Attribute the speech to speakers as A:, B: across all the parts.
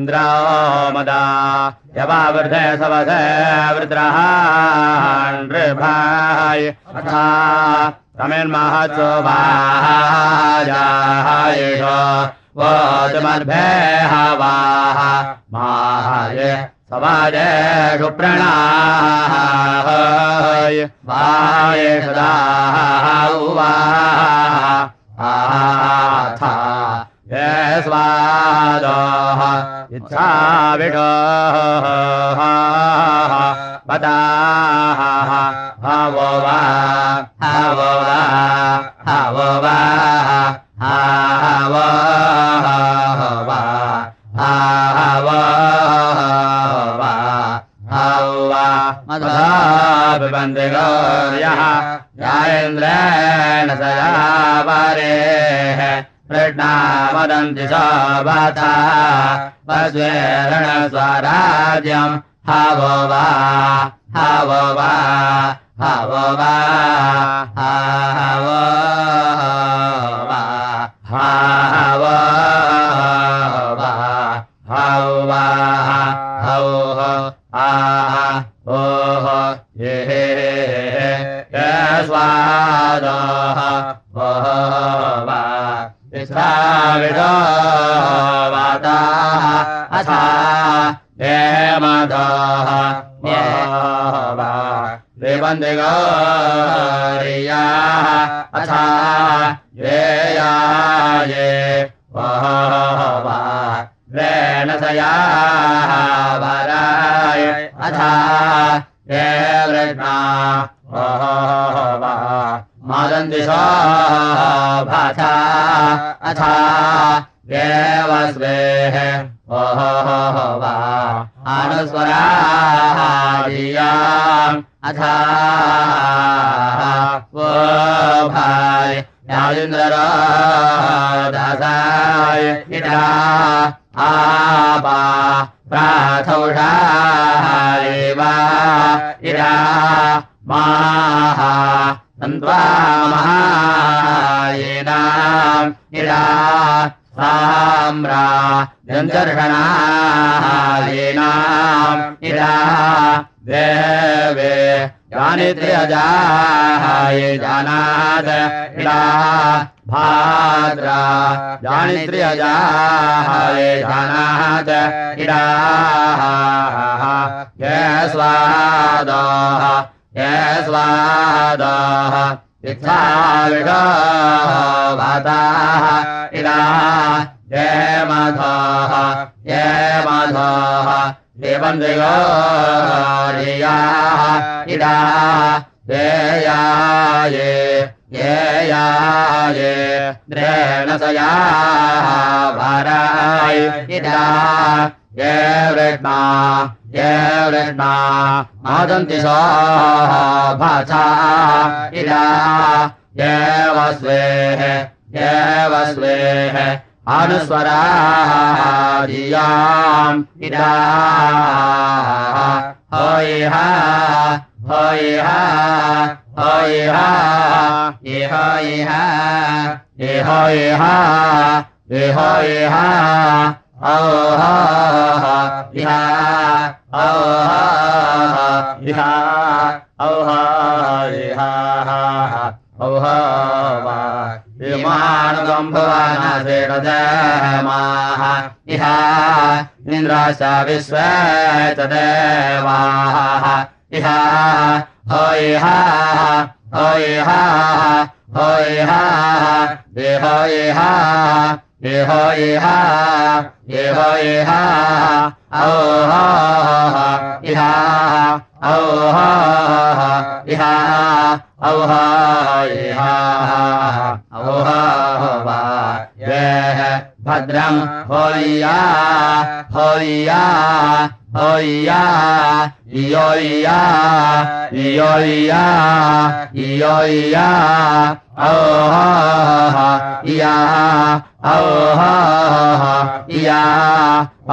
A: इन्द्रामदा। यवावृधे सवसे वृद्रः नृभाय। अथा तमिन्महत्सुभाजायष वोचमद्भे हवाः माय समाजेषु प्रणाय वाय सदाः उवाः आथा ये स्वादः इच्छा विडः पदाः हवो वा हवो वा हवो वा हवो वा हवो वा, हवा यायेन्द्रेण सयावरेः कृष्णा वदन्ति सौभाथा वस्वेरण स्वराज्यम् हवो वा हवो वा हवो वा हवो वा वा हौ वा हौ ओह ये स्वादः वा। 비타비도 바다 아사 예마다 예마 레반데가리야. 아사 예야예 와바 레나사야 바라이 아사 예브레마 와바 मादन्वि भाथा अथा देवस्वेः ओहो वा स्वेः अथा वो भाय आस्वरा अथाभाय राजेन्द्रराधासाय इरा आथौषा वा इदा माहा सन्त्वा महायेनाम् इडा साम्रा जन्तर्षणायेनाम् इडा देवे जानित्र्यजाय जानाद इडा भाद्रा जानित्र्यजाय जानाद इडा ये ये स्वादाः इच्छाविषा वाताः इरा ये मधाः ये मधाः वेयाय जाये द्रेण स या भराय हिरा ये वृग्मा देवृष्णा वैष्णा अदन्ति स्वाहा भाचा देवस्वेः हे वस्वेः हे वस्वेः हयः हयः हे इह इह इह इह इह ऐ ओहो यहा ओहा ओहा ओहो वा ना इहा इन्द्राचा विश्वे तद इहायहा औह इहा औह इहा औह वा ये भद्रम् होय्या होय्या होय्या इयोय्या इयोय्या इयोय्या ओह इया ओह इया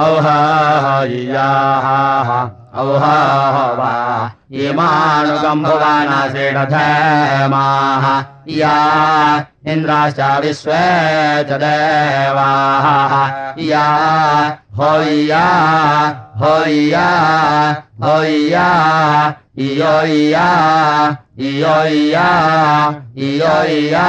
A: औह औह वा। इमानुगम् भुवानासेणधमाः या देवाः या होय्या होय्या होय्या इयोय्या इयोय्या इयोय्या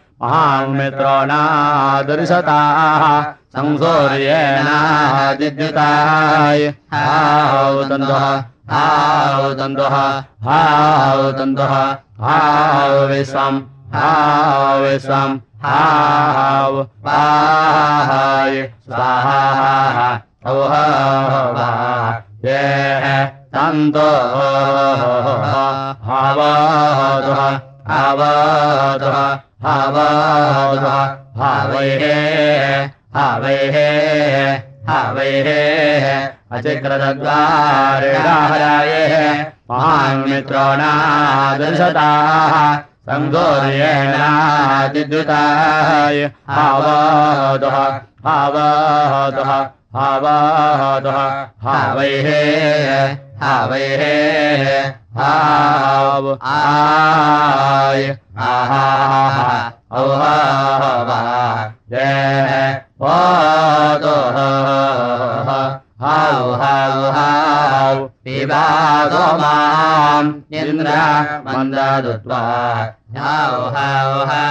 A: अतिकृतद्वारिणाहराय महामित्रोणादर्शताः संसौर्येणादिद्युताय हावतन्तः हावतन्तः हावतन्तः हाव विश्वम् हाव विश्वम्, हाव वाहाय। स्वाहा औह ये तन्तो हावतः हावतः हावतः हावैः हावैः हावैः अचिक्रतद्वारिणाहराय महान्मित्रोणादर्शताः सङ्गोर्येणादिद्युताय। हावतः हावतः हावतः हावैः हावैः हाव आय। ओ हा हा गो हा हा विभा इन्द्रा इन्द्रादुत्वा हा हा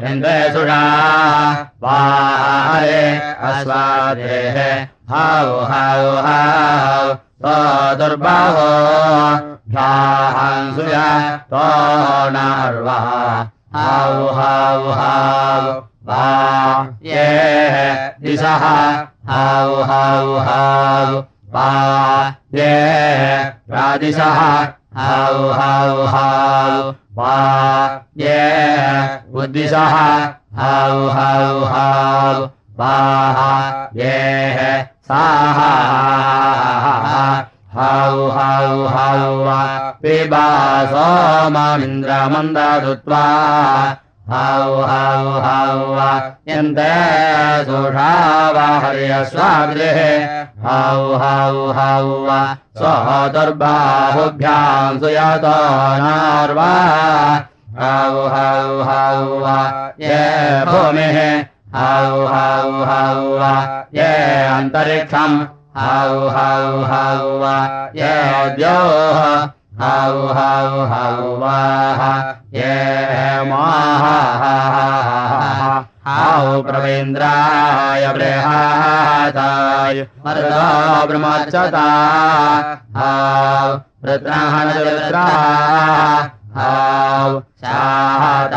A: हृन्द्र सुरा दुर्भवो स्वाहा सु वा ये दिशः। हौ हौ हा वा ये प्रादिशः। हौ हौ हाव वा ये उद्दिशः हौ हौ हाव हाव हाव हाव पिबा सोममिन्द्रमन्ददुत्वा हाव हाव हाव यन्ते सुषावाहर्यस्वागृहे हाव हाव हाव स्वदुर्बाहुभ्याम् सुयतो नार्वा हाव हाव हाव ये भूमिः हाव हाव हाव ये अन्तरिक्षम् हाव हाव हाव ये द्योः हाव हाव हाव ये माः हाव प्रवेन्द्राय बृहाताय मरुतो ब्रह्मचता हाव रुद्राहणरुद्रा हाव शाताक्रातोः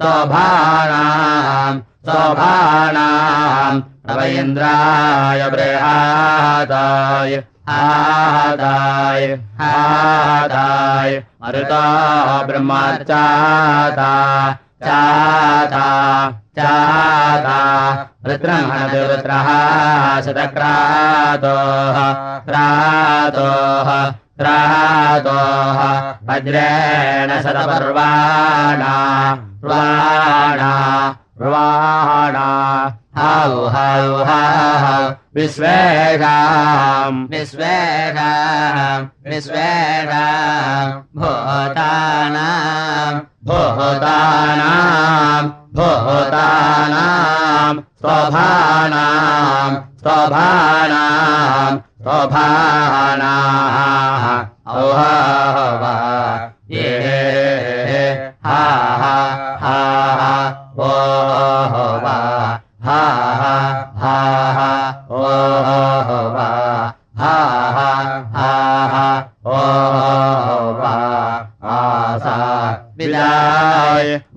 A: स्वभाणाम् स्वभाणाम् तव इन्द्राय बृहादाय आदाय आदाय मरुता ब्रह्मचाता चाता चाता रुद्रः शतक्रातोः क्रातोः क्रातोः वज्रेण शतपर्वाणा रुवाणा रुवाणा। हौ हौ हौ विश्वेषाम्
B: विश्वेषाम् विश्वेषाम् भूतानाम्
A: भूतानाम् भूतानाम् स्वभानाम् स्वभानाम् ये हा हा ओ वा हा हा ओ वा हा हा हा ओ वा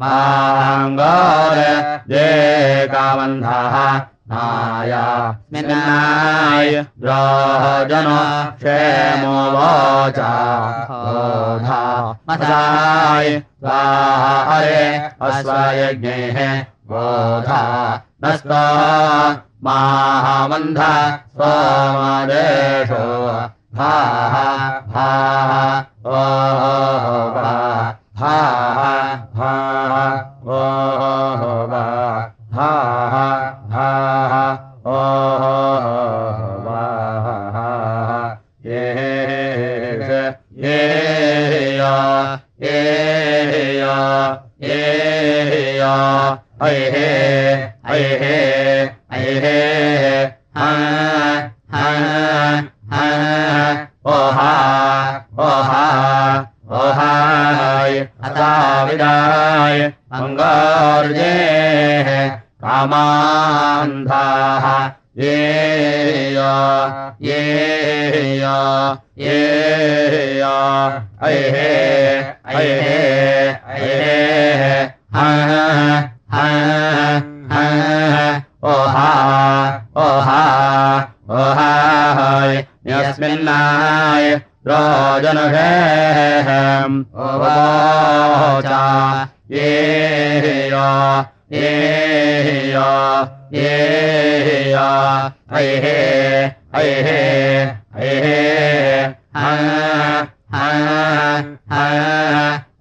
A: माङ्गोर ये कामन्धः नाया। स्मिन्नाय स्वाह जन क्षेमो वाचा। बोधा अय स्वाहा हरे अस्वायज्ञे बोधा। न स्वाहा मन्धा स्वादेश हा हा हा भा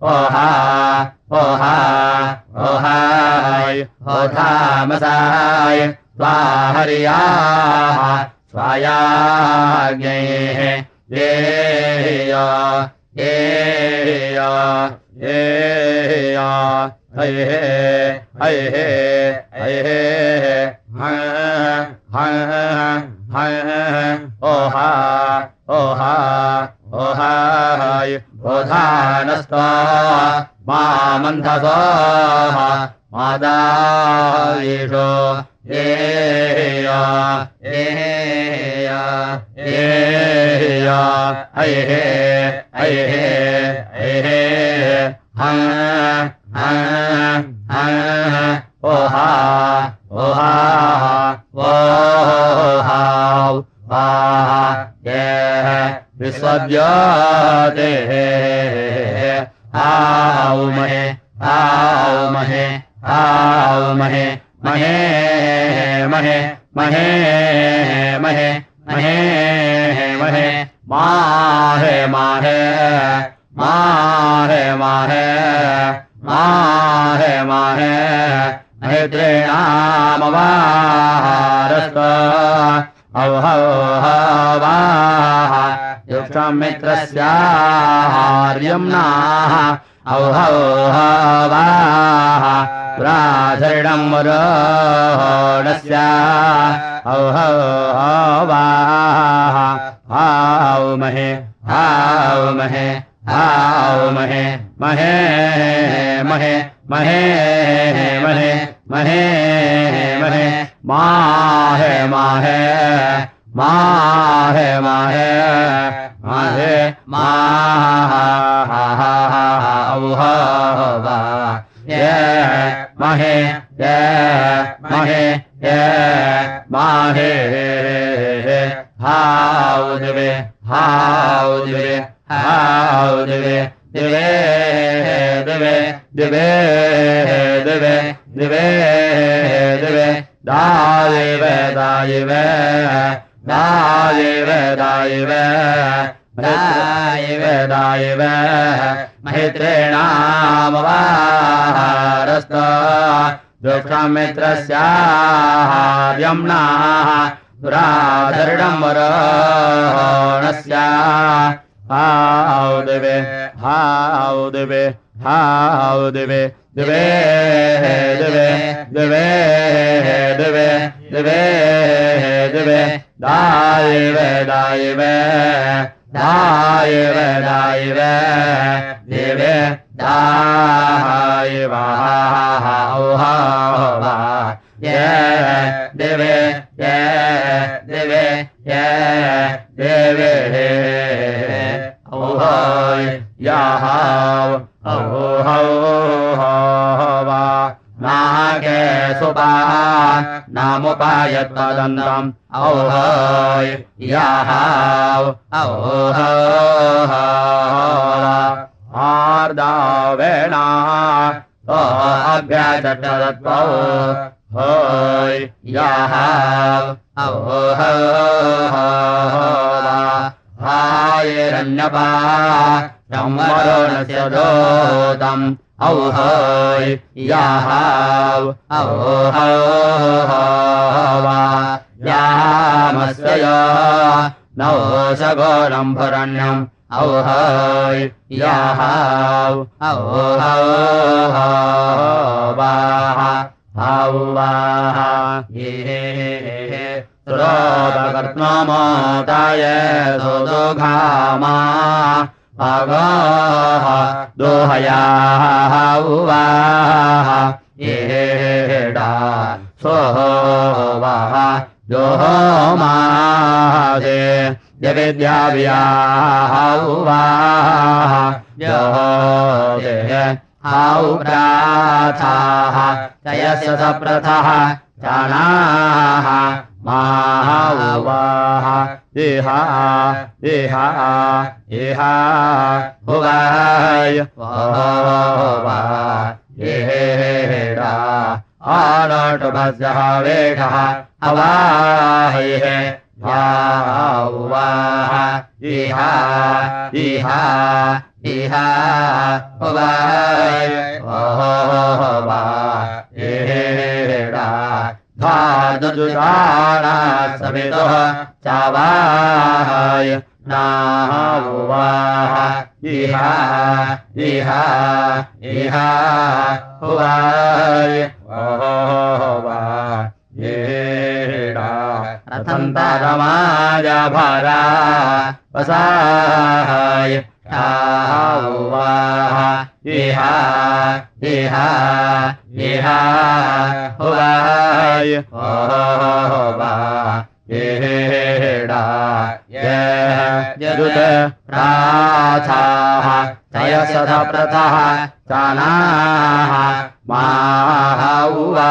A: ओहा ओहा ओहाय मसा हरिया स्वाया गेया ओहा ओहा ओहाय। बोधानस्ता स्वा मन्थस्वाहा मा दारिषो हेया हेया एया ऐ हे अये होहा पोहा ओहा ये विश्वव्याते आव महे आव महे आव महे महे महे महे महे महे महे, माहे माहे माहे माहे माहे माहे युक्ष् मित्रस्याम्नाः औहौ वाह प्राणम् मरोहोणस्या औहौ हा हा महे हा महे हा महे महे महे महे महे महे महे माहे महे माहे माहे माहा ये महे ये महे ये माहे हाव दिवे हाव दिवे हाव दिवे दिवे दिवे दिवे दिवे दिवे दिवे दायिवे दायिवे दायिवे दायिवे दायिवे दायिवे महित्रेणामवारस्त दुःखमित्रस्याद्यम्नाः दुराधरणम् वरणस्य। हाउ दिवे हाउ दिवे हाउ दिवे दिवे दिवे दिवे दिवे दिवे दिवे दा वैवे दा वैवे य ये देवे ये देवे ये देवे हा ओ हो सुपाः नाम उपायत्वम् औ हो यो आर्दवेणाग्रौ हो यो हायैरण्यपा ब्रह्मायणस्य दोतम् औहय याहाव औहवा यामस्यया नौ सगोरम्भरण्यम् औहय याहाव औहवाः हौवाः ये सुरोपकर्त्मोताय सुदुघामा गोह दोहयाः उवाः। एवाहा दोहो मा हे जगेद्याव्या हवाह दोहो हे हाथाः तयस्य जनाः मा उवाः। इहा इहा इहा हुवाय वा येडा आनटभस्यः वेषः अवाहयः वाह इहा इहा इहा वाय वा येडा चावाय नाहुवाः इहा इहा इहा हुवाय वा येडा रथन्तारमाय भरा वसाय ठावाः हा बेहा प्रथाना मा हुआ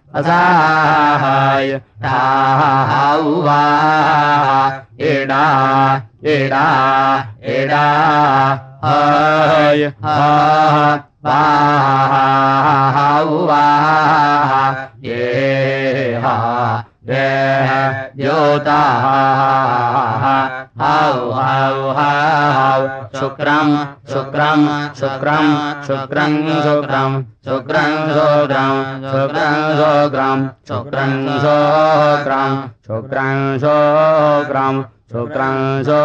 A: असाहाय वा एडा एडा एडा हाय आ हा एडा हा आोता आ शुक्रम् शुक्रम् शुक्रम् शुक्रम् शुक्रम् शुक्रम् शुक्रांशो शुक्रम् शुक्रांशो शुक्रम् शुक्रं सोग्राम् शुक्रांशो ग्राम शुक्रांशो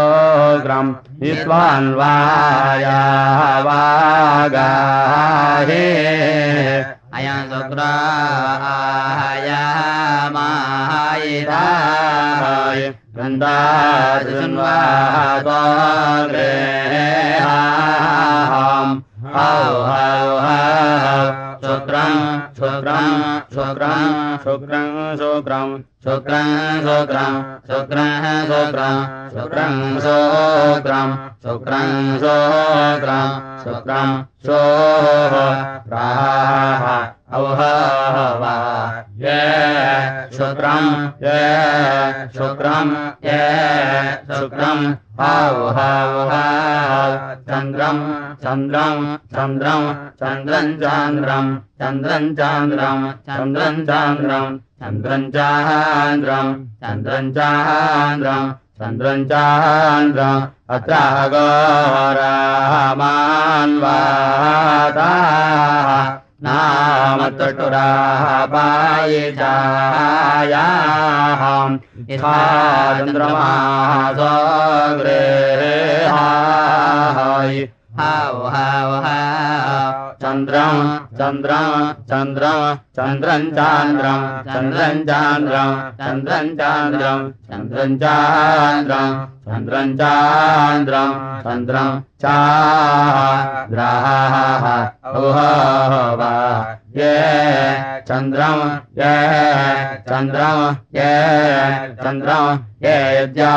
A: ग्राम विश्वान्वाया वा गा
B: अयं शुक्राया
A: माय हौ शुक्रम् शुक्रम् शुक्रम् शुक्रम् शुक्रम् शुक्रम् शुक्रम् शुक्रम् शुक्रम् शुक्रम् शुक्रम् शुक्रम् शुक्रम् शोः प्राः औहवा ये शुक्रम् ये शुक्रम् ये शुक्रम् हौ हौ हौ चन्द्रम् चन्द्रम् चन्द्रम् चन्द्रम् चान्द्रम् चन्द्रम् चान्द्रम् चन्द्रम् चान्द्रम् चन्द्रम् चान्द्रम् चन्द्रम् चान्द्रम् चन्द्रम् चान्द्रम् अत्र नामतुटुरापायितायाः इन्द्रमासोऽग्रेहाय हाव हाव
B: हा हौ हौ
A: चन्द्रम् चन्द्रम् चन्द्रम् चान्द्रम् चन्द्रम् चान्द्रम् चन्द्रम् चान्द्रम् चन्द्रम् चान्द्रम् चन्द्रम् चान्द्रम् चन्द्रम् चाद्राः ओहवा ये चन्द्रम् ये चन्द्रम् ये ये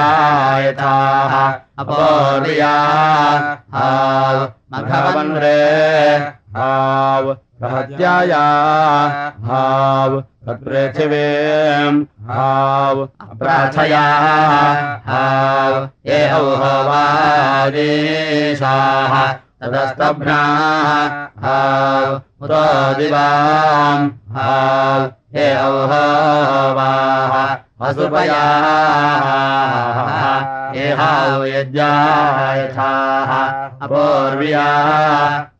A: अपोर्या हाव मघवन्रे हाव रहत्याया। हाव तत्पृथिवीम् हाव प्रार्थया। हाव ये औहवादेशाः तदस्तभ्राः। हाव दिवाम् हाव ये औहवाः। वसुपयाः ये हाव यज्ञायथाः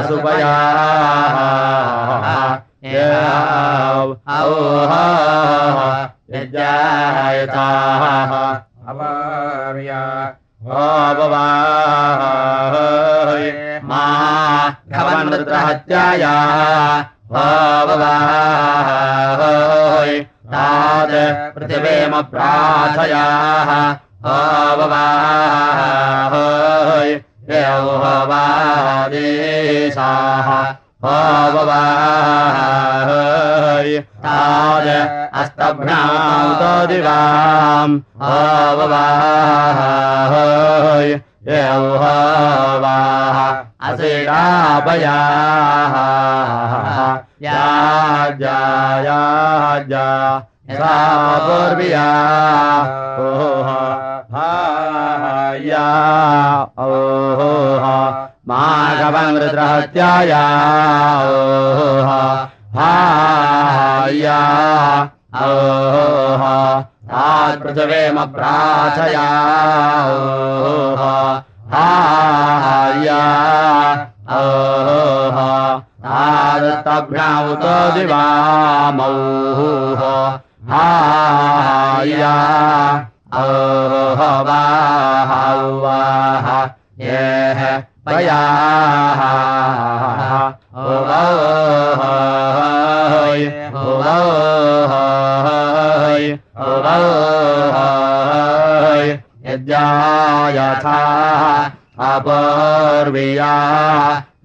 A: असुपया विद्यायता
B: अवार्या
A: भवाय मा भवनृतहत्याया भवाय ताद देवादेशाः भववाय ताद अस्तभ्रान्तो दिवाम् भववाय यौहवाः असिडाभयाः। या जा जा सा पूर्व्या। ओह, भाया, ओ। माघवनृत्रहत्याया ओह भाया ओह तात्पृथिवीमप्रार्थया ओह हाया ओह तादत्तभ्यामुतो येह पयाः ओवाय अपर्विया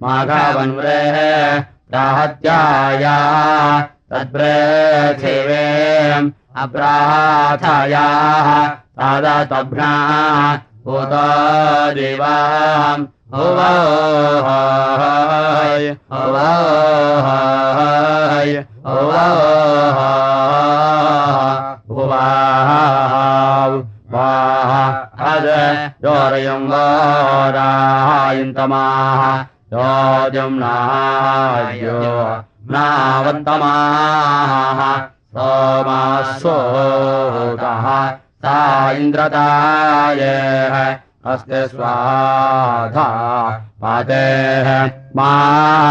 A: माघवन्व्रे राहत्याया तद्ब्रेथिवेम् अप्राथयाः तदतभ्ना युवाद द्वरयङ्गमाः द्वौ यम् न्यो नावन्त समा सोगः सा इन्द्रताय अस्ति स्वाधा पातेः मादः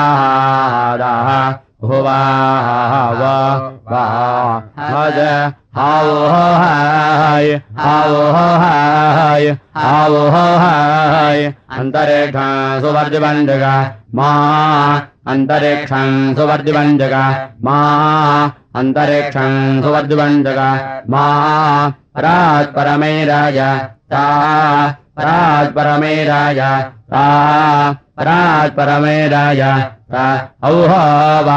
A: भुवाव वा भज हाय हाव हाय हाव हाय अन्तरिक्षं सुवर्धिवञ्जगा मा अन्तरिक्षं सुवर्धिवञ्जगा मा अन्तरिक्षं सुवर्धिवञ्जगा मा परात्परमे राज ता परात्परमे राज ता परात्परमे राज ता औहवाहाव।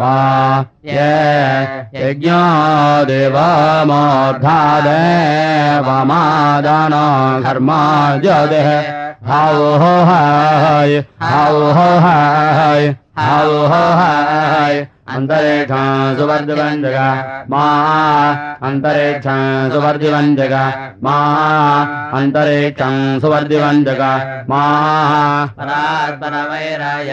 A: वा ये यज्ञो देवमोर्धादेवमादान घर्मा जदेः हाव हाय हाव हाय हाव हाय। अन्तरिक्षं सुवर्धिवञ्जगा मा अन्तरिक्षं सुवर्धिवञ्जगा मा अन्तरिक्षं सुवर्धिवञ्जगा मा
B: परात्परमैराय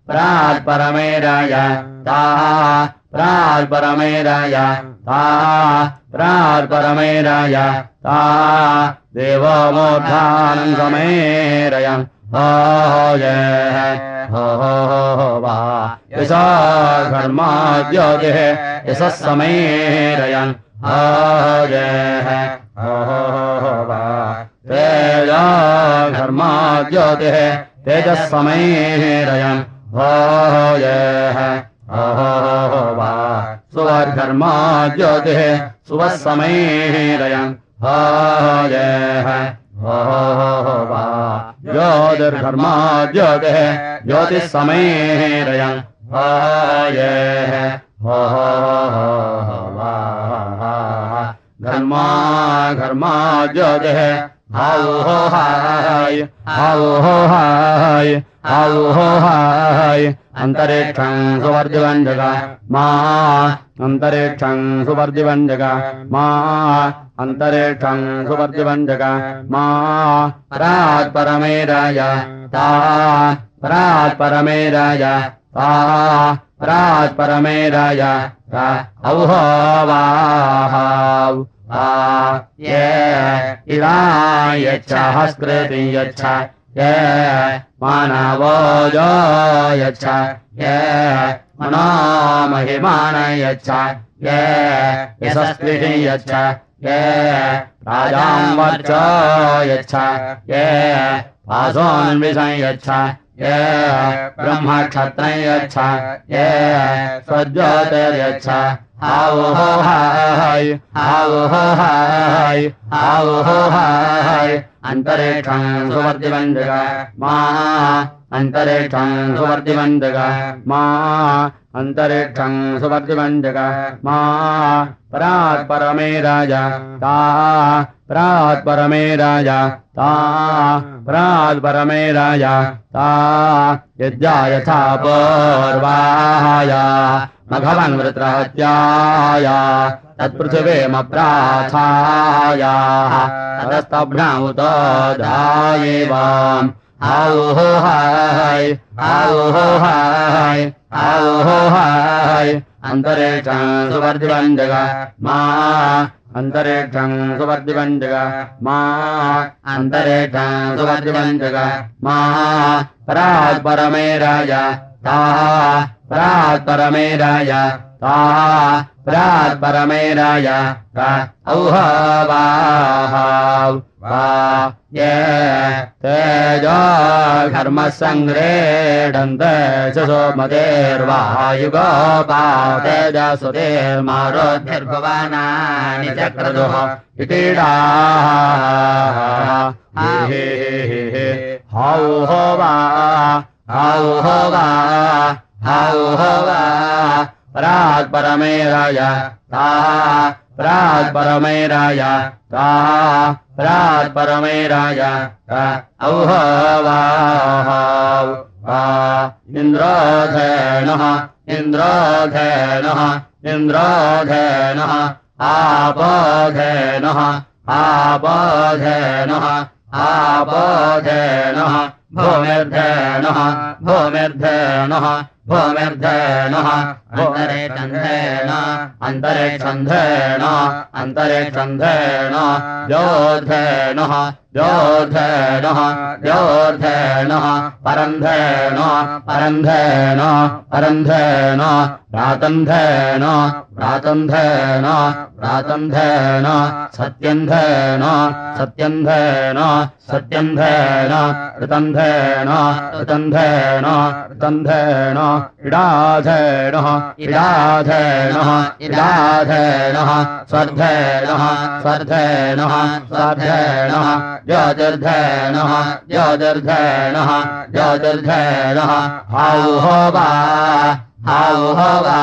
A: प्रात्परमे राज ता प्रात्परमे राज ता प्रात्परमे राज ता देवमोद्धानं समेरयम् हो, जय, हो वा, यशा घर्मा ज्योतिः यशः समेरयन् हो, जय, हो वा, तेजा घर्मा ज्योतिः तेजः समेरयन् हो जय हो हो वा सुवर्घर्मा ज्योतिः सुवः समेरयन् हो जय हो वा ज्योतिर्घर्मा ज्योतिः ज्योतिः समेरयन् हो ये हो वा घर्मा घर्मा ज्योतिः हाउ हो हाय हाउ हो हाय हाउ हो हाय अन्तरिक्षं सुवर्धिवञ्जगा मा अन्तरिक्षं सुवर्धिवञ्जगा मा अन्तरिक्षं सुवर्धिवञ्जगा मा परात्परमे राज ता प्रात्परमेराय ता परात्परमे राज ता औहवाहाव आ ये हस्कृति यच्छ ये मानवोजो यच्छ ये मनामहिमान यच्छ ये यशस्विः यच्छ ये राजाम् वर्च यच्छ ये पासोन्विषं यच्छ ये ब्रह्मक्षत्रं यच्छ ये स्वज्योतिर्यच्छ। हो हाय हो हाय हो हाय। अन्तरिक्षं सुवर्धिवञ्जगा मा अन्तरिक्षं सुवर्धिवञ्जगा मा अन्तरिक्षं सुवर्धिवञ्जगा मा। परात्परमे राज परात्परमे राज, ता परात्परमे राज, ता यज्ञा यथा पूर्वाय मघवन्वृत्रहत्याय तत्पृथिवीमप्राथायाः ततस्तभ्रामुत धायेवाम् हाउ हो हाय हो हाय हो हाय, अन्तरिक्षं सुवर्धिवञ्जगा मा अन्तरेक्षम् छा मा अन्तरेक्षम् छा मा प्रापरमे राजा ताः प्रापरमे राजा ताः प्रापरमे राजा कौहा वा ये तेजो घर्मः सङ्ग्रेडन्त च सोमतेर्वायुगोपा तेजसुतेर्मारोध्यर्भुवानानि चक्रदुः इतीडाः हौ हो वा हौ हो वा हौ हो वा ताः प्राक्परमेराय ताः प्राक्परमेराय औहवाः इन्द्रोधेनः इन्द्रोधेनः इन्द्रोधेनः आपोधेनः आपोधेनः आपोधेनः भूमिर्धेनः भूमिर्धेनः न्द्रेण अन्तरे कन्द्रेण अन्तरे कन्द्रेण व्योधनः व्योधनः व्योधनः परन्धन परन्धेन अरन्धन प्रातन्धेन प्रातन्धेन प्रातन्धेन सत्यन्धेन सत्यन्धेन सत्यन्धेन ऋतन्धेन ऋतन्धेन ऋतन्धेन इडाधेनः इडाधेनः इडाधेनः स्वर्धेनः स्वर्धेनः स्वर्धेनः, ज्योतिर्धेनः ज्योतिर्धेनः ज्योतिर्धेनः हौः वा हौः वा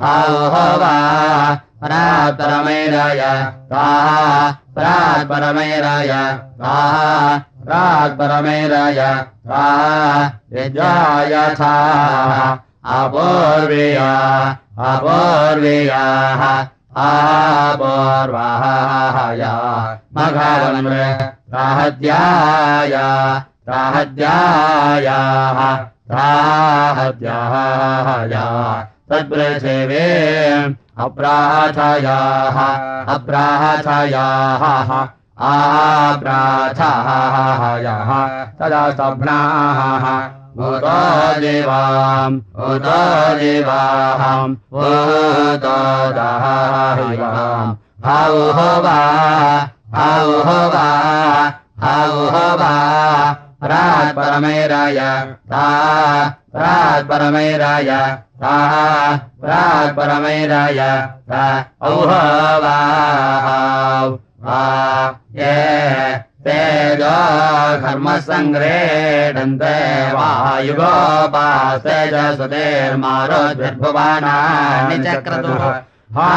A: हौः वा प्राक्परमेराय ताः प्राक्परमेराय ताः प्राक्परमेराय ताः यजायथाः अपूर्वीया, अपूर्वीयाः आपूर्वाय मघवन्मृ राहद्याय राहद्यायाः राहद्याय तद्पृथिवे अप्राथयाः अप्राथयाः आप्राथायाः तदा सभ्नाः उतो देवाम्, उतो देवाहम् उतो दाहिवाम् हौः वा वा वा प्राक्परमेराय ता प्राक्परमेराय ताः प्राक्परमेराय ता औह वा ये तेजो घर्मसङ्ग्रेडन्ते वायुगोपास्तेजसुतेर्मारोद्भिर्भुवानानि चक्रतुः हा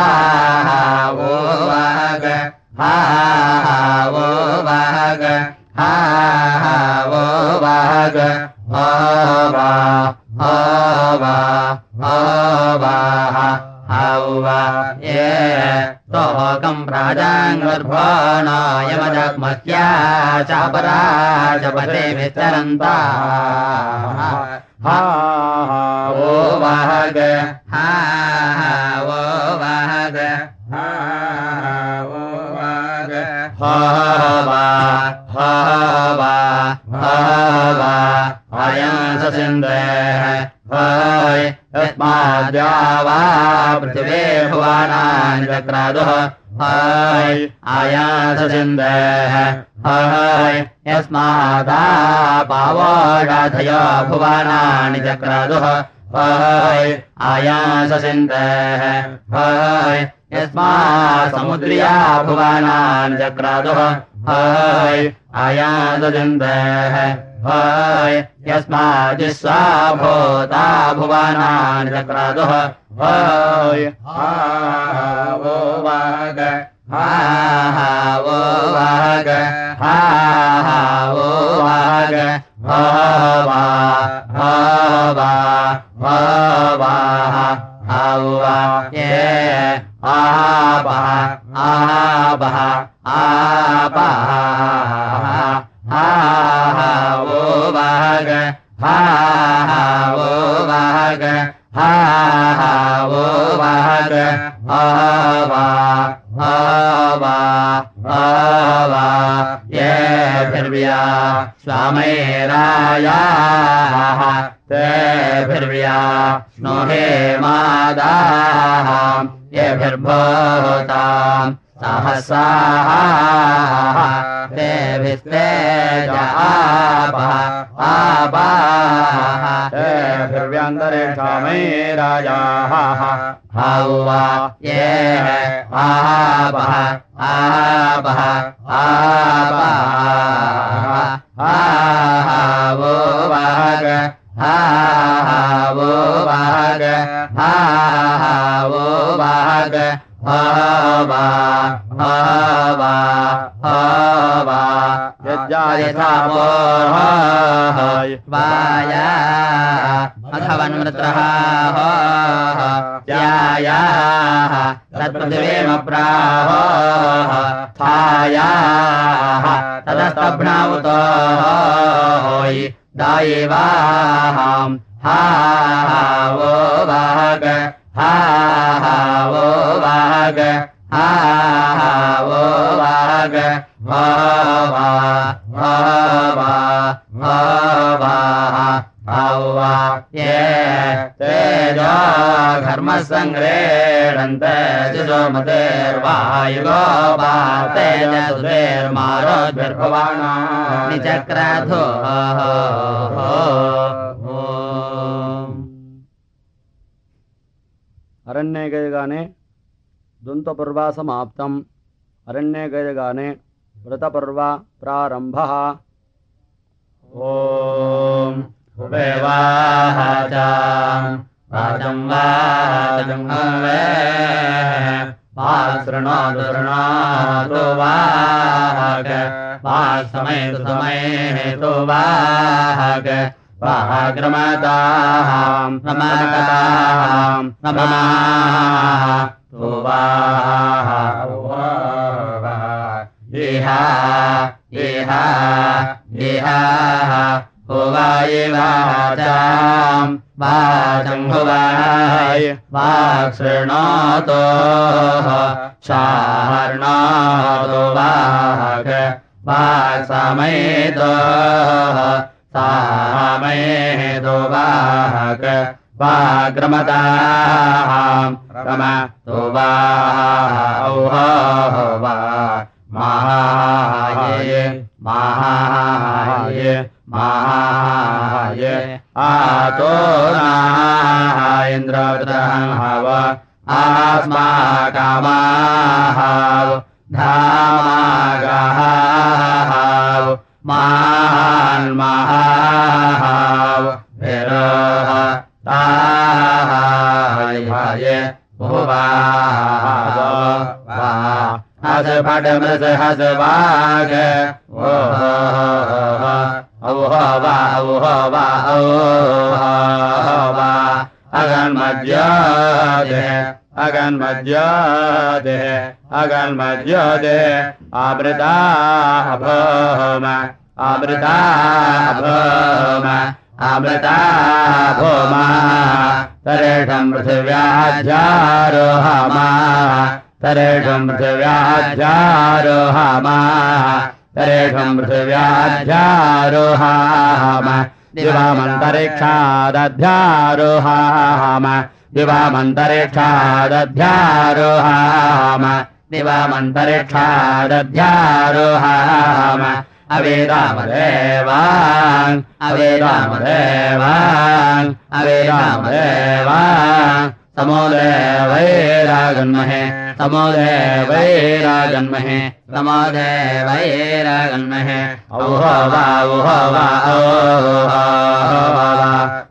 A: वो वाग, हा वो वाग हा वाग हो वा हो वा हो वाः हौ वा ये तोकम् प्राजाङ्गर्भाणायमजग्मह्या चापरा च पते विचरन्ता। हा वो वाग हा वो वाग वाग हा वा हा वा हा वा अयम् हय यस्माद्या पृथिवे भुवानानि चक्रादुः हय आयास सिन्धेः हय यस्मादा पावोषाधय भुवानानि चक्रादुः हय आयास सिन्धेः हय समुद्रिया भुवानानि चक्रादुः। हय यस्मादिस्वा भूता भुवानानि चक्रादुः। हय हा वो वाग वाग। वा वा ये आपः आपः आपः हा हा वो वाग हा हा वो वाग हा हा वो वाग हा वा हा वा हा वा ये भिर्व्या स्वामेरायाः येभिर्भूताम् सहसाः तेभिस्तेज आपः।
B: तेभिर्व्यन्तरिक्षामै राजाः
A: हौवा ये आपः आपः। आपः आहावो वाग आहावो वाग आहावो वाग वाया अथवन्मृत्रः तत्पृथिवीमप्राह थायाः तदस्तभ्नावतो दैवाहम् हा वो हा वो वाग हा वो वाग हवा ये तेजो घर्मसङ्ग्रेणन्त जुजोमतेर्वायुगो वा तेजसुधेर्मारोद्भिर्भवाना निचक्राधो
C: अरण्ये गयगाने द्वन्द्वपर्व समाप्तम् अरण्ये गयगाने व्रतपर्व प्रारम्भः
A: ॐ वाचं वाचं हवे वासृणातु ग्रमाता प्रमाता प्रमावाेहा इहा वाच वाचम् भवाय वा शृणोतो शार्णातो वाक् वाक् समेतो वाक् वाग्रमताम् रम तो वा औह वा महाय महाय महाय। आतो नायन्द्रवृतहं हव। आस्माकामाहाव धामागाहाव मान्महाव विरोह ताहाय भाय भुवाव वा, हस फट मृत हस वाग। ओ औह वा औह वा औह वा। अगन मज्जादे अगन मज्जादे अगन मज्जादे आमृता भोम। अमृता भोम अमृता होम तरेषम् पृथिव्यारोह तरेषम् करेषं तरेषम् पृथिव्याध्यारोहाम दिवामन्तरिक्षादध्यारोहाम दिवामन्तरिक्षादध्यारोहाम दिवामन्तरिक्षादध्यारोहाम। अवेदामदेवान् अवेदामदेवान् अवेदामदेवान् समोदेवैरागन्महे समोदेवैरागन्महे समोदेवैरागन्महे औह वा औह वा औह वा।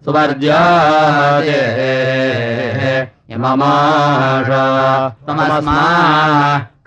A: सुवर्ज्योते यममाश। तमस्मा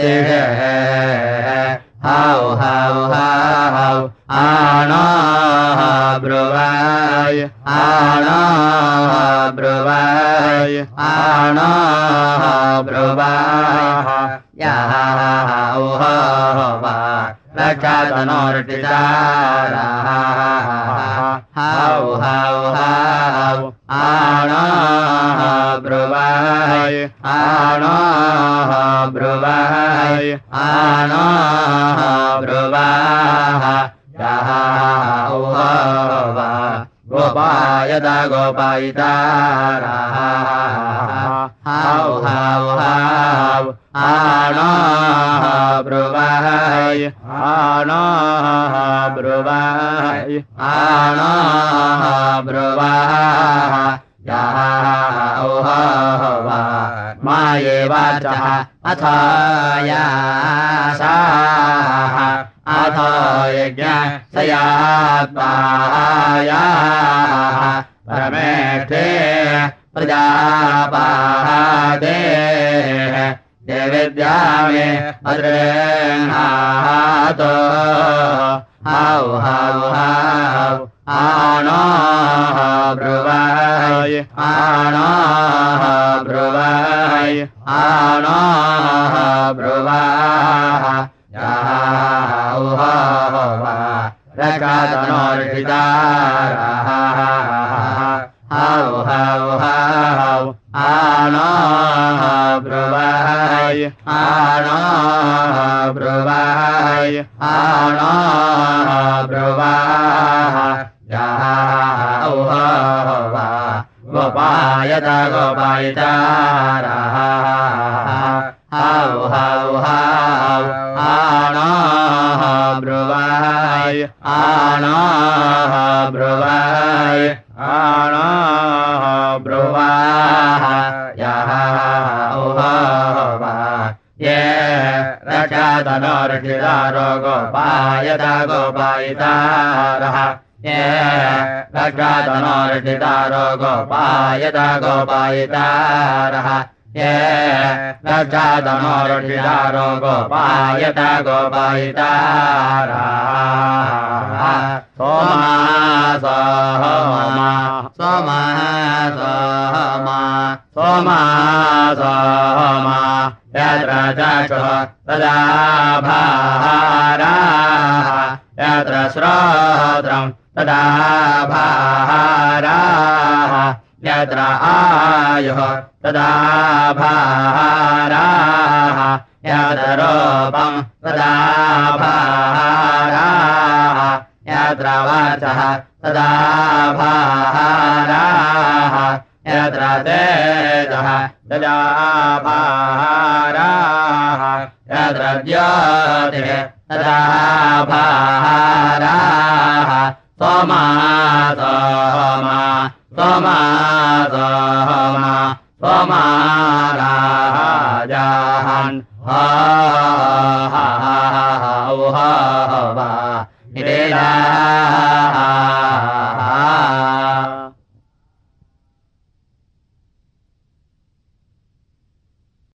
A: ज्योतिषे गोपायदा गोपायितारः हौ हौ हौ आणा ब्रुवाय आणा ब्रुवाय आणा ब्रुवाः यः माये वाचः अथ यासाः अथ यज्ञ सयात्मायाः परमेष्ठे प्रजापादे देविद्या मे अद्रेणातो हौ हौ हौ आणा ब्रुवाय आणा ब्रुवाय आणा ब्रुवाः। यः औह वा रकातनोर्षितारः आन ब्रवाय ब्रुवाय ब्रवाय आन ब्रवा गोपायता गोपा रा हौ हन ब्रुवाय आन ब्रुवाय आ ब्रुवाः यः वा ये रक्षातनोर्षितारो गोपायत गोपायितारः ये रक्षातनोर्षितारो गोपायत गोपायितारः रक्षातनोर्षितारो गोपायत गोपायितारः सोमा सोमा सोमा सोमा सोमा यत्र चक्षुः तदा यत्र आयुः तदा भाराः। यत्र वाचः तदा भाराः। यत्र तेजः तदा भाराः। यत्र ज्योतिः तदा भाराः। सोमा सोमा मा गवा जहन् हा हवा